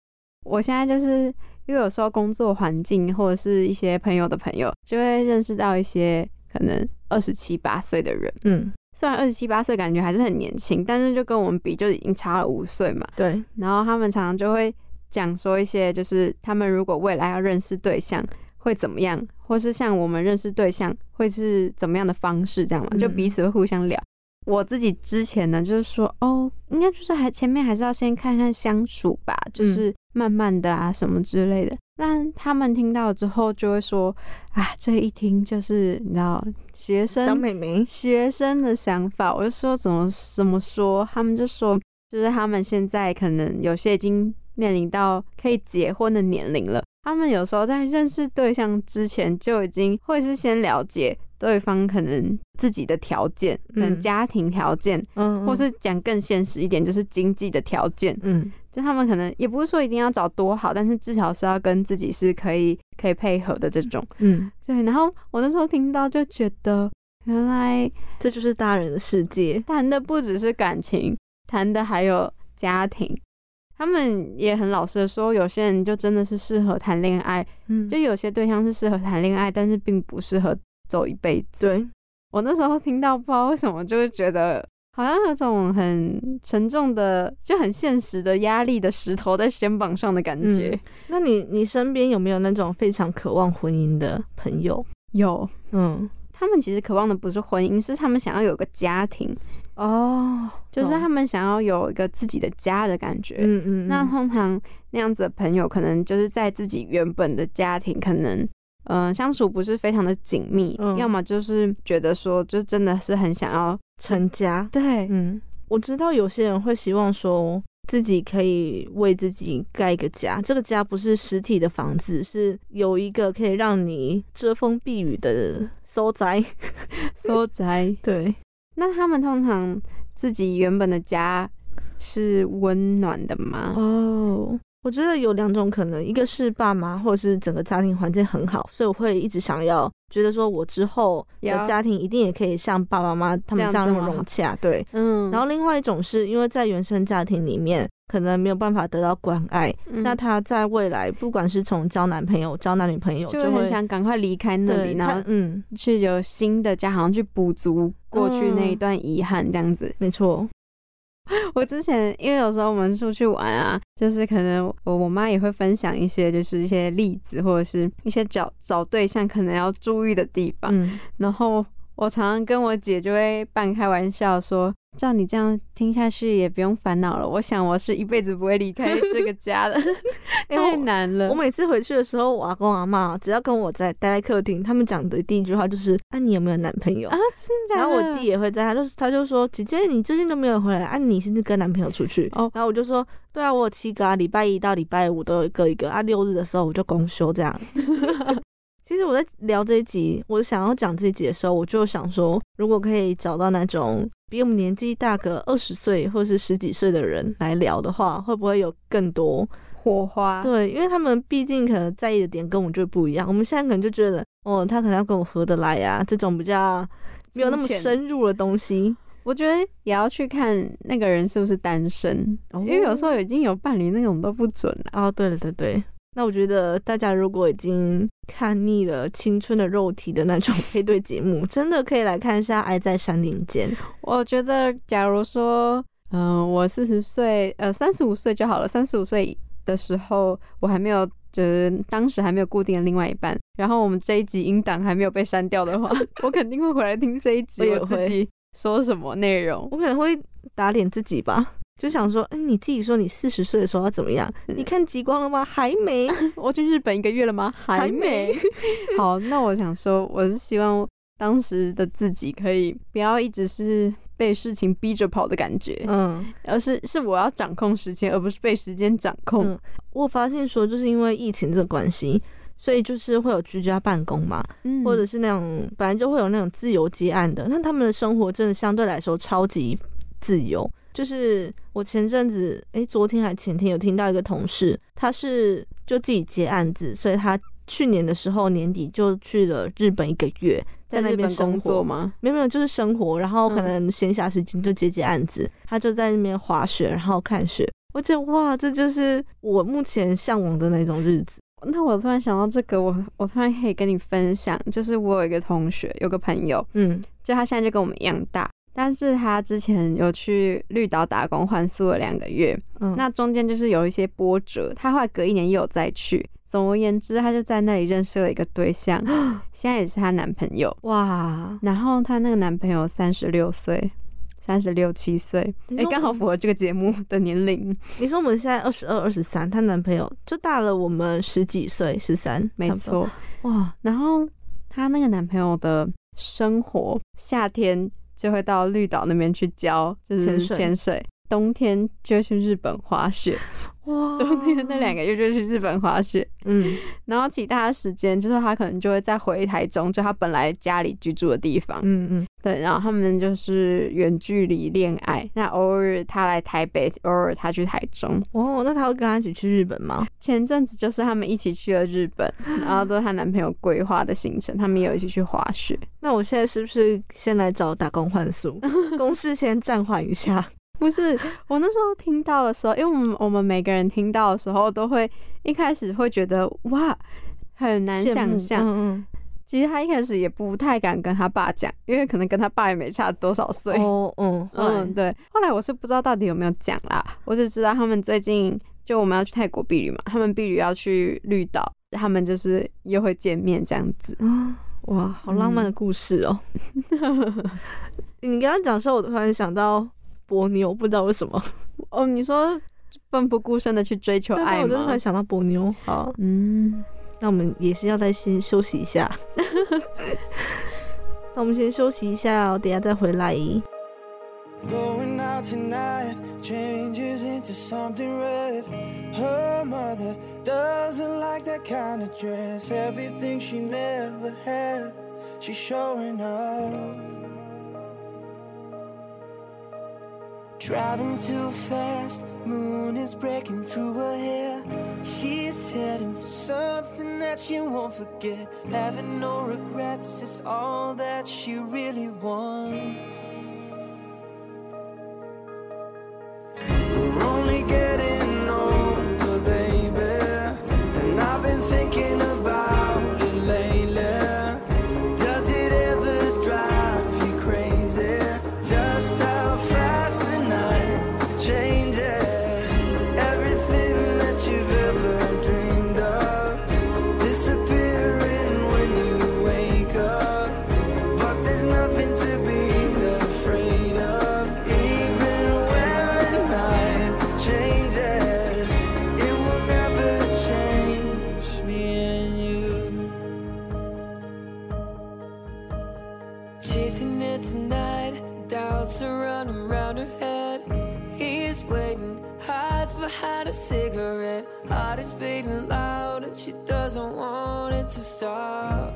我现在就是因为有时候工作环境或者是一些朋友的朋友，就会认识到一些可能二十七八岁的人。嗯，虽然二十七八岁感觉还是很年轻，但是就跟我们比就已经差了五岁嘛。对，然后他们常常就会讲说一些，就是他们如果未来要认识对象会怎么样，或是像我们认识对象会是怎么样的方式，这样嘛，嗯就彼此会互相聊。我自己之前呢，就是说，哦，应该就是还前面还是要先看看相处吧，就是慢慢的啊什么之类的。但他们听到之后就会说，啊，这一听就是你知道学生小生美眉，学生的想法，我就说怎么怎么说，他们就说就是他们现在可能有些已经面临到可以结婚的年龄了，他们有时候在认识对象之前就已经会是先了解对方可能自己的条件，可能嗯。家庭条件，嗯，或是讲更现实一点，就是经济的条件。嗯就他们可能也不是说一定要找多好，但是至少是要跟自己是可以可以配合的这种。嗯，对，然后我那时候听到就觉得，原来这就是大人的世界。谈的不只是感情，谈的还有家庭。他们也很老实的说，有些人就真的是适合谈恋爱，嗯，就有些对象是适合谈恋爱，但是并不适合走一辈子。对，我那时候听到，不知道为什么，就会觉得好像有种很沉重的、就很现实的压力的石头在肩膀上的感觉。嗯。那你你身边有没有那种非常渴望婚姻的朋友？有，嗯，他们其实渴望的不是婚姻，是他们想要有个家庭，哦，就是他们想要有一个自己的家的感觉。嗯嗯，那通常那样子的朋友，可能就是在自己原本的家庭，可能嗯、呃相处不是非常的紧密，嗯。要么就是觉得说，就真的是很想要成家。对，嗯，我知道有些人会希望说自己可以为自己盖一个家，这个家不是实体的房子，是有一个可以让你遮风避雨的所宅。所宅。对，那他们通常自己原本的家是温暖的吗？哦，我觉得有两种可能，一个是爸妈或者是整个家庭环境很好，所以我会一直想要觉得说我之后的家庭一定也可以像爸爸妈妈他们这样那么融洽。对，嗯，然后另外一种是因为在原生家庭里面可能没有办法得到关爱，嗯那他在未来不管是从交男朋友、交男女朋友，就就会会很想赶快离开那对里，然后嗯，去有新的家，好像去补足过去那一段遗憾，这样子。没错，我之前因为有时候我们出去玩啊，就是可能我我妈也会分享一些就是一些例子，或者是一些找找对象可能要注意的地方。嗯，然后我常常跟我姐就会半开玩笑说：“照你这样听下去也不用烦恼了，我想我是一辈子不会离开这个家的，太难了。”我每次回去的时候，我阿公阿妈只要跟我在待在客厅，他们讲的第一句话就是：“啊，你有没有男朋友？”啊，真的假的？然后我弟也会在，他就他就说：“姐姐，你最近都没有回来，啊，你是不是跟男朋友出去？”哦然后我就说：“对啊，我有七个啊，礼拜一到礼拜五都有各一个啊，六日的时候我就公休这样。” 其实我在聊这一集，我想要讲这一集的时候，我就想说，如果可以找到那种比我们年纪大个二十岁或是十几岁的人来聊的话，会不会有更多火花，对，因为他们毕竟可能在意的点跟我们就不一样。我们现在可能就觉得，哦，他可能要跟我合得来呀、这种比较没有那么深入的东西。我觉得也要去看那个人是不是单身，因为有时候已经有伴侣那种都不准了。哦，对了，对对。那我觉得大家如果已经看腻了青春的肉体的那种 配对节目，真的可以来看一下《爱在山林间》。我觉得，假如说，嗯、我四十岁，呃，三十五岁就好了。三十五岁的时候，我还没有，就是当时还没有固定的另外一半。然后我们这一集音档还没有被删掉的话，我肯定会回来听这一集，我也会我自己说什么内容。我可能会打脸自己吧，就想说，哎、你自己说你四十岁的时候要怎么样？你看极光了吗？还没，我去日本一个月了吗？还还没没。好，那我想说，我是希望当时的自己可以不要一直是被事情逼着跑的感觉，嗯。而是是我要掌控时间，而不是被时间掌控。嗯我发现说，就是因为疫情这个关系，所以就是会有居家办公嘛，嗯或者是那种本来就会有那种自由接案的，那他们的生活真的相对来说超级自由。就是我前阵子，诶，昨天还前天有听到一个同事，他是就自己接案子，所以他去年的时候年底就去了日本一个月，在那边工作吗？没有没有，就是生活，然后可嗯能闲暇时间就接接案子，他就在那边滑雪，然后看雪。我觉得哇，这就是我目前向往的那种日子。那我突然想到这个，我我突然可以跟你分享，就是我有一个同学，有个朋友，嗯，就他现在就跟我们一样大，但是他之前有去绿岛打工换宿了两个月，嗯那中间就是有一些波折，他后来隔一年又有再去。总而言之，他就在那里认识了一个对象，现在也是她男朋友。哇，然后她那个男朋友三十六岁，三十六七岁，哎，刚好符合这个节目的年龄。你说我们现在二十二、二十三，她男朋友就大了我们十几岁，十三，没错，哇，然后她那个男朋友的生活，夏天就会到绿岛那边去教，就是潜水。潜水；冬天就会去日本滑雪，哇，冬天那两个月就去日本滑雪。嗯然后其他的时间，就是他可能就会再回台中，就他本来家里居住的地方。嗯嗯，对，然后他们就是远距离恋爱。那偶尔他来台北，偶尔他去台中。哦，那他会跟他一起去日本吗？前阵子就是他们一起去了日本，然后都是她男朋友规划的行程，他们也有一起去滑雪。那我现在是不是先来找打工换宿，公事先暂缓一下？不是，我那时候听到的时候，因为我们我们每个人听到的时候，都会一开始会觉得哇，很难想象。嗯其实他一开始也不太敢跟他爸讲，因为可能跟他爸也没差多少岁。嗯，哦嗯嗯，嗯，对。后来我是不知道到底有没有讲啦，我只知道他们最近就我们要去泰国避旅嘛，他们避旅要去绿岛，他们就是又会见面这样子。啊，哇，好浪漫的故事哦。你刚刚讲的时候，我突然想到波妞，不知道为什么，哦，你说奋不顾身的去追求爱吗我就突然？想到波妞。好，嗯，那我们也是要再先休息一下。那我们先休息一下哦，等下再回来。Going out tonight changes into something red. Her mother doesn't like that kind of dress. Everything she never had, she's showing off. Driving too fast, moon is breaking through her hair. She's heading for something that she won't forget. Having no regrets is all that she really wants. We're only getting doesn't want it to stop.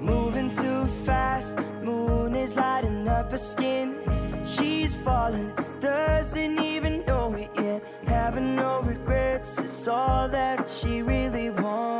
Moving too fast, moon is lighting up her skin. She's falling, doesn't even know it yet. Having no regrets is all that she really wants.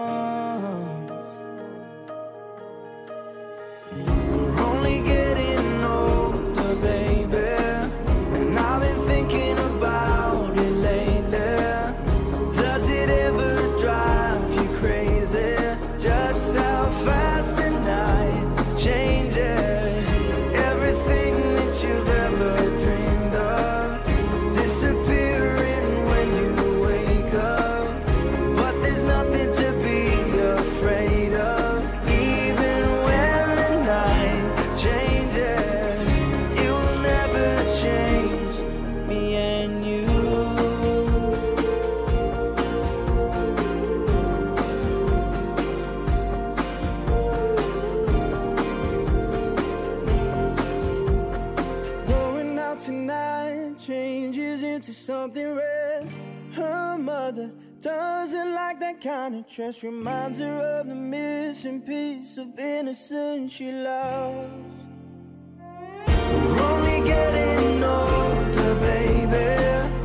Kind of dress. Reminds her of the missing piece of innocence she lost. We're only getting older, baby.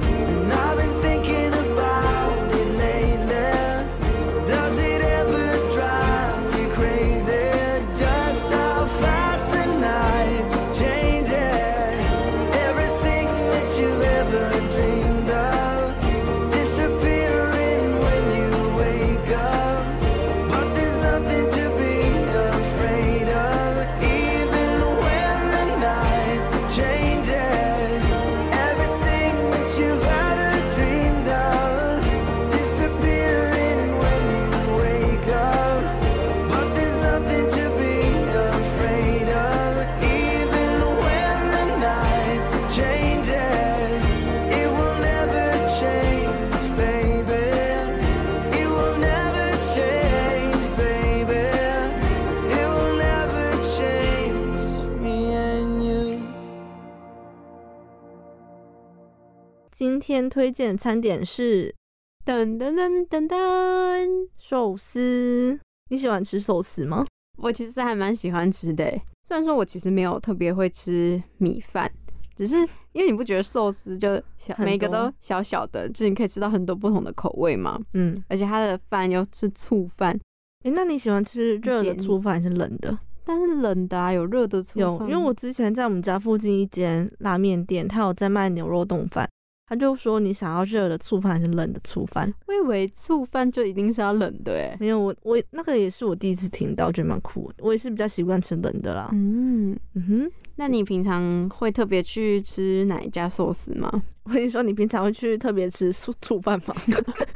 天推荐的餐点是噔噔噔噔噔，寿司。你喜欢吃寿司吗？我其实还蛮喜欢吃的欸，虽然说我其实没有特别会吃米饭，只是 因为你不觉得寿司就小每个都小小的，就是你可以吃到很多不同的口味嘛，嗯，而且它的饭又是醋饭，诶，那你喜欢吃热的醋饭还是冷的？但是冷的啊，有热的醋有，因为我之前在我们家附近一间拉面店，他有在卖牛肉冻饭，他就说你想要热的醋饭还是冷的醋饭？我以为醋饭就一定是要冷的哎，没有，我我那个也是我第一次听到，觉得蛮酷的。我也是比较习惯吃冷的啦。嗯，嗯哼，那你平常会特别去吃哪一家寿司吗？我跟你说，你平常会去特别吃醋 醋饭吗？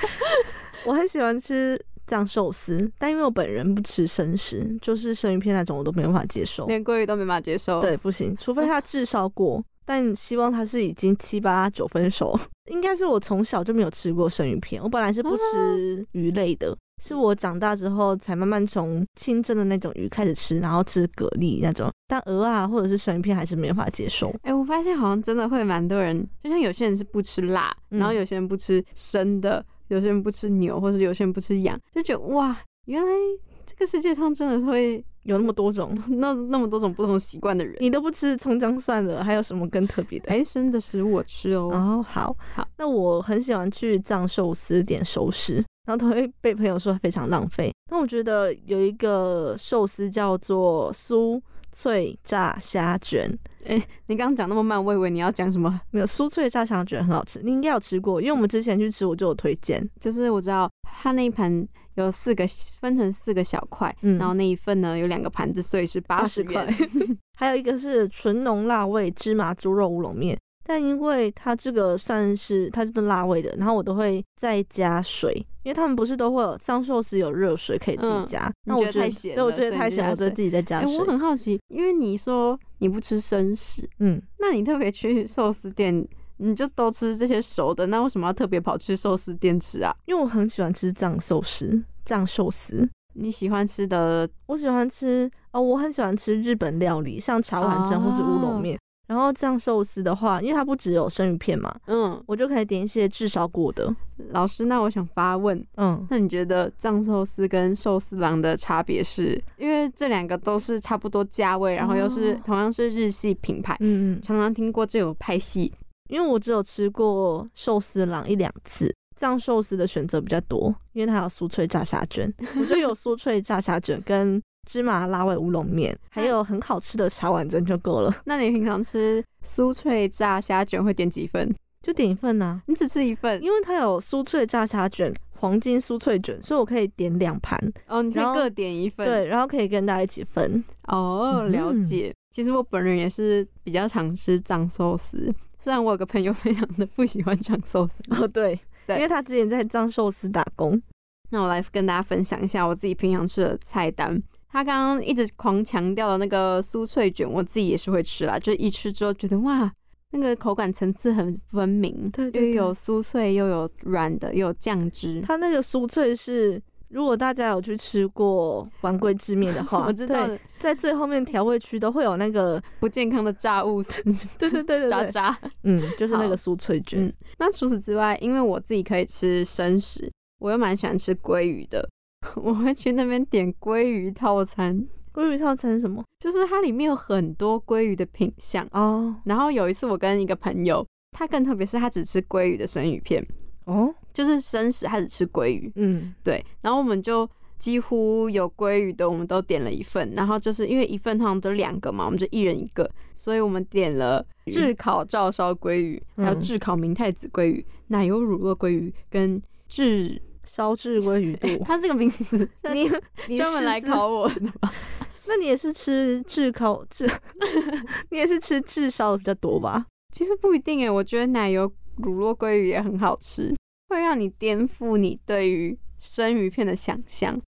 我很喜欢吃酱寿司，但因为我本人不吃生食，就是生鱼片那种我都没办法接受。连鲑鱼都没办法接受，对，不行，除非它炙烧过，但希望它是已经七八九分熟。应该是我从小就没有吃过生鱼片，我本来是不吃鱼类的，是我长大之后才慢慢从清蒸的那种鱼开始吃，然后吃蛤蜊那种，但鹅啊或者是生鱼片还是没有办法接受。哎、我发现好像真的会蛮多人，就像有些人是不吃辣，嗯然后有些人不吃生的，有些人不吃牛，或者有些人不吃羊，就觉得哇，原来这个世界上真的是会有那么多种，那那么多种不同习惯的人。你都不吃葱姜蒜的，还有什么更特别的？哎、生的食物我吃哦。哦，好好，那我很喜欢去藏寿司点熟食，然后都会被朋友说非常浪费。那我觉得有一个寿司叫做酥脆炸虾卷，哎你刚刚讲那么慢，我以为你要讲什么，没有酥脆炸虾卷很好吃，你应该有吃过，因为我们之前去吃我就有推荐。就是我知道它那一盘有四个分成四个小块，嗯然后那一份呢有两个盘子，所以是八十80块。还有一个是纯浓辣味芝麻猪肉乌龙面，但因为它这个算是它就是辣味的，然后我都会再加水，因为他们不是都会有藏寿司有热水可以自己嗯加，那我觉得太咸对我觉得太咸，我就自己再加。我很好奇，因为你说你不吃生食，嗯，那你特别去寿司店，你就都吃这些熟的，那为什么要特别跑去寿司店吃啊？因为我很喜欢吃藏寿司，藏寿司。你喜欢吃的我喜欢吃哦，我很喜欢吃日本料理，像茶碗蒸或是乌龙面。然后藏寿司的话，因为它不只有生鱼片嘛，嗯，我就可以点一些炙烧过的。老师，那我想发问，嗯，那你觉得藏寿司跟寿司郎的差别是？因为这两个都是差不多价位，然后又是哦同样是日系品牌，嗯嗯，常常听过这种派系。因为我只有吃过寿司郎一两次，藏寿司的选择比较多，因为它有酥脆炸虾卷，我就有酥脆炸虾卷跟芝麻辣味乌龙面，还有很好吃的茶碗蒸就够了，那你平常吃酥脆炸虾卷会点几份？就点一份呐、你只吃一份因为它有酥脆炸虾卷、黄金酥脆卷，所以我可以点两盘，哦，你可以各点一份。对，然后可以跟大家一起分。哦，嗯了哼解。其实我本人也是比较常吃藏寿司，虽然我有个朋友非常的不喜欢藏寿司。哦，对，对因为他之前在藏寿司打工，那我来跟大家分享一下我自己平常吃的菜单。他刚刚一直狂强调的那个酥脆卷，我自己也是会吃啦，就一吃之后觉得哇，那个口感层次很分明，对对又有酥脆，又有软的，又有酱汁。他那个酥脆是。如果大家有去吃过丸龟制面的话，我知道，在最后面调味区都会有那个，不健康的炸物是 对对对对对，渣渣。嗯，就是那好个酥脆卷。嗯那除此之外，因为我自己可以吃生食，我又蛮喜欢吃鲑鱼的，我会去那边点鲑鱼套餐，鲑鱼套餐是什么？就是它里面有很多鲑鱼的品相。哦然后有一次我跟一个朋友，他更特别是他只吃鲑鱼的生鱼片，哦，就是生食开始吃鲑鱼，嗯，对，然后我们就。几乎有鲑鱼的，我们都点了一份，然后就是因为一份通常都两个嘛，我们就一人一个，所以我们点了炙烤照烧鲑鱼，还有嗯炙烤明太子鲑鱼、奶油乳酪鲑鱼跟炙烧炙鲑鱼肚。它这个名字 你你专门来考我的吧？那你也是吃炙烤炙，你也是吃炙烧的比较多吧？其实不一定诶，我觉得奶油乳酪鲑鱼也很好吃，会让你颠覆你对于生鱼片的想象。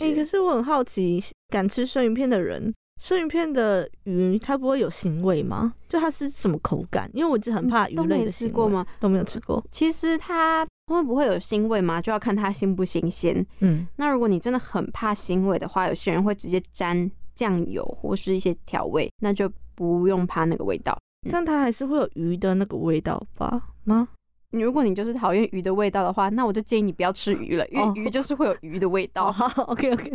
哎、可是我很好奇，敢吃生鱼片的人，生鱼片的鱼它不会有腥味吗？就它是什么口感？因为我一直很怕鱼类的腥味？吃过吗？都没有吃过。其实它会不会有腥味嘛？就要看它新不新鲜。嗯，那如果你真的很怕腥味的话，有些人会直接沾酱油或是一些调味，那就不用怕那个味道。但它还是会有鱼的那个味道吧？吗？你如果你就是讨厌鱼的味道的话，那我就建议你不要吃鱼了，因哦为鱼就是会有鱼的味哦，道。好，OK OK，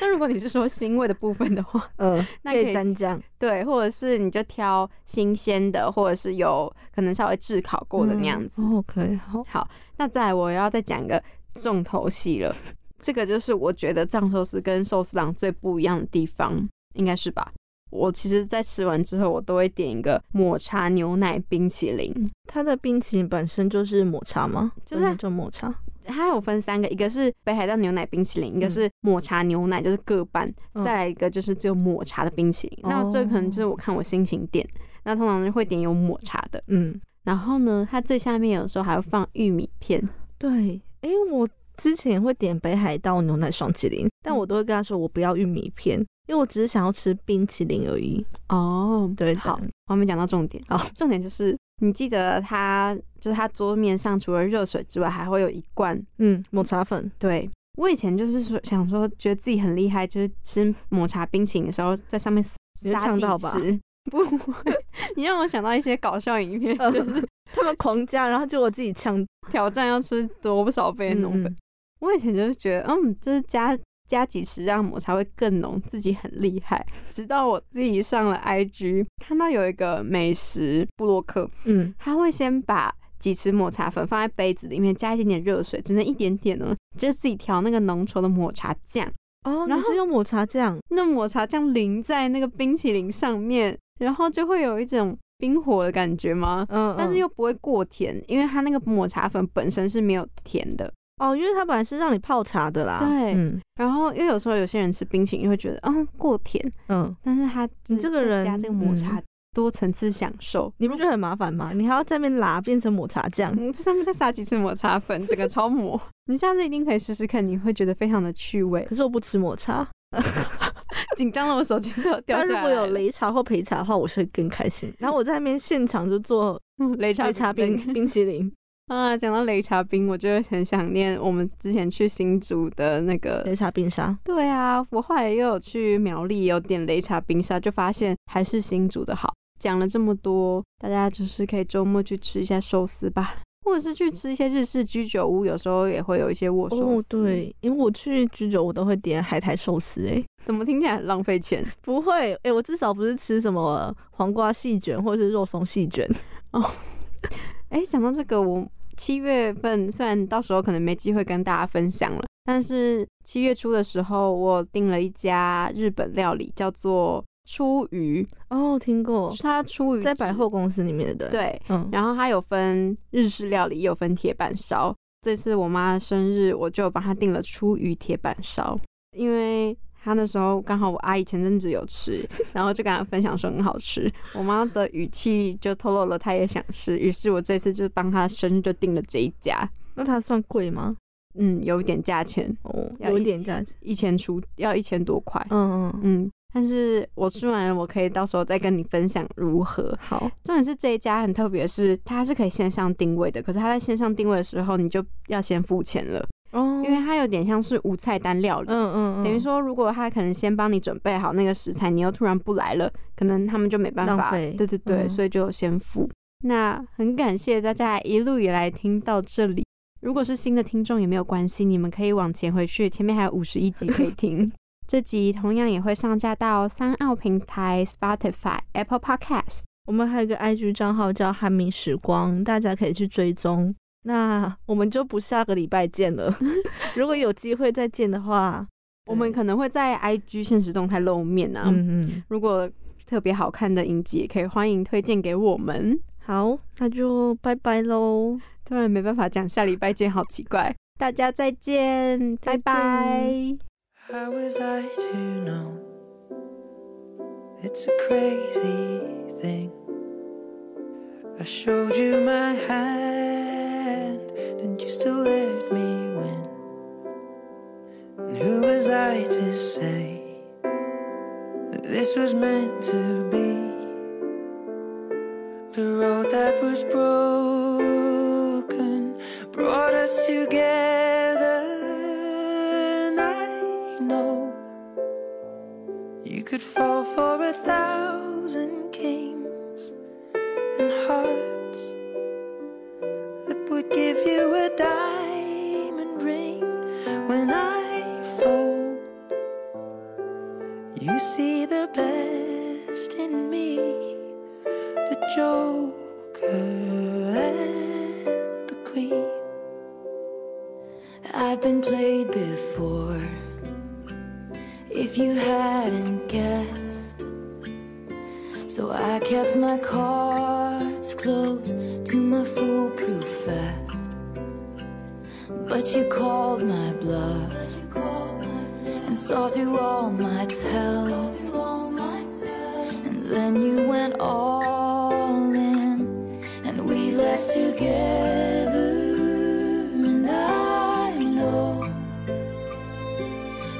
那如果你是说腥味的部分的话，嗯，可 那可以以蘸酱对，或者是你就挑新鲜的，或者是有可能稍微炙烤过的那样子。嗯 OK，好，好，那再来我要再讲一个重头戏了，这个就是我觉得藏寿司跟寿司郎最不一样的地方，应该是吧？我其实，在吃完之后，我都会点一个抹茶牛奶冰淇淋。它的冰淇淋本身就是抹茶吗？就是抹茶。它有分三个，一个是北海道牛奶冰淇淋，一个嗯是抹茶牛奶，就是各半，嗯再来一个就是只有抹茶的冰淇淋。那这可能就是我看我心情点，那通常就会点有抹茶的。嗯，然后呢，它最下面有时候还会放玉米片。对，哎，我之前也会点北海道牛奶双淇淋，但嗯我都会跟他说我不要玉米片，因为我只是想要吃冰淇淋而已。哦，对，好，我还没讲到重点。好，重点就是你记得它，就是它桌面上除了热水之外，还会有一罐。嗯，抹茶粉，对我以前就是说想说，觉得自己很厉害，就是吃抹茶冰淇淋的时候，在上面撒几呛到吧匙。不会，你让我想到一些搞笑影片，嗯就是他们狂加，然后就我自己呛。挑战要吃多少杯的浓粉。我以前就是觉得，嗯，就是加加几匙让抹茶会更浓，自己很厉害。直到我自己上了 IG，看到有一个美食布洛克，嗯，他会先把几匙抹茶粉放在杯子里面，加一点点热水，只能一点点呢，就是自己调那个浓稠的抹茶酱。哦，然后是用抹茶酱，那抹茶酱淋在那个冰淇淋上面，然后就会有一种冰火的感觉吗？嗯，嗯但是又不会过甜，因为它那个抹茶粉本身是没有甜的。哦，因为它本来是让你泡茶的啦。对嗯然后因为有时候有些人吃冰淇淋会觉得，嗯，过甜，嗯，但是他你这个人加这个抹茶多层次享受，你不觉得很麻烦吗？你还要在那边拉变成抹茶酱。嗯，这上面再撒几次抹茶粉，整个超抹。你下次一定可以试试看，你会觉得非常的趣味。可是我不吃抹茶，紧张的我手机都要掉下来如。果有擂茶或陪茶的话，我是会更开心。然后我在那边现场就做嗯擂茶擂茶冰冰淇淋，啊，讲到擂茶冰，我就会很想念我们之前去新竹的那个。擂茶冰沙。对啊，我后来又有去苗栗，有点擂茶冰沙，就发现还是新竹的好。讲了这么多，大家就是可以周末去吃一下寿司吧，或者是去吃一些日式居酒屋，有时候也会有一些握寿哦司。，，对，因为我去居酒屋都会点海苔寿司，哎，怎么听起来很浪费钱？不会，哎，我至少不是吃什么黄瓜细卷或者是肉松细卷哦。哎，讲到这个，我七月份虽然到时候可能没机会跟大家分享了，但是七月初的时候，我订了一家日本料理，叫做出鱼。哦，听过，它出鱼在百货公司里面的，，对，嗯，然后它有分日式料理，也有分铁板烧。这次我妈生日，我就帮她订了出鱼铁板烧，因为她那时候刚好我阿姨前阵子有吃，然后就跟她分享说很好吃。我妈的语气就透露了她也想吃，于是我这次就帮她生日就订了这一家。那它算贵吗？嗯，有一点价钱，哦，有一点价钱。一千出要一千多块。嗯嗯，嗯，但是我吃完了，我可以到时候再跟你分享如何。好，重点是这一家很特别，是它是可以线上定位的，可是它在线上定位的时候，你就要先付钱了，哦，因为它有点像是无菜单料理。嗯嗯嗯，等于说，如果他可能先帮你准备好那个食材，你又突然不来了，可能他们就没办法。对对对，嗯所以就先付。那很感谢大家一路以来听到这里。如果是新的听众也没有关系，你们可以往前回去，前面还有五十一集可以 听。这集同样也会上架到三奥平台、Spotify、Apple Podcast。我们还有一个 IG 账号叫汉民时光，大家可以去追踪。那我们就不下个礼拜见了。如果有机会再见的话，我们可能会在 IG 现实动态露面啊。嗯嗯，如果特别好看的影集，也可以欢迎推荐给我们。好，那就拜拜喽。突然没办法讲下礼拜见，好奇怪。大家再见，拜拜。How was I to know? It's a crazy thing. I showed you my hand, and you still let me win. And who was I to say that this was meant to be? The road that was broken brought us together, and I know you could fall for a thousand diamond ring when I fall. You see the best in me, the Joker and the Queen. I've been played before. If you hadn't guessed, so I kept my cards close to my foolproof vest. But you called my bluff and saw through all my tells. And then you went all in, and we left together. And I know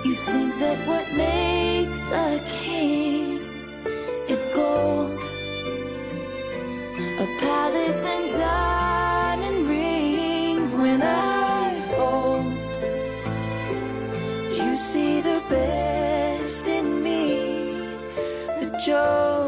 you think that what makes a king is gold, a palace and diamond 就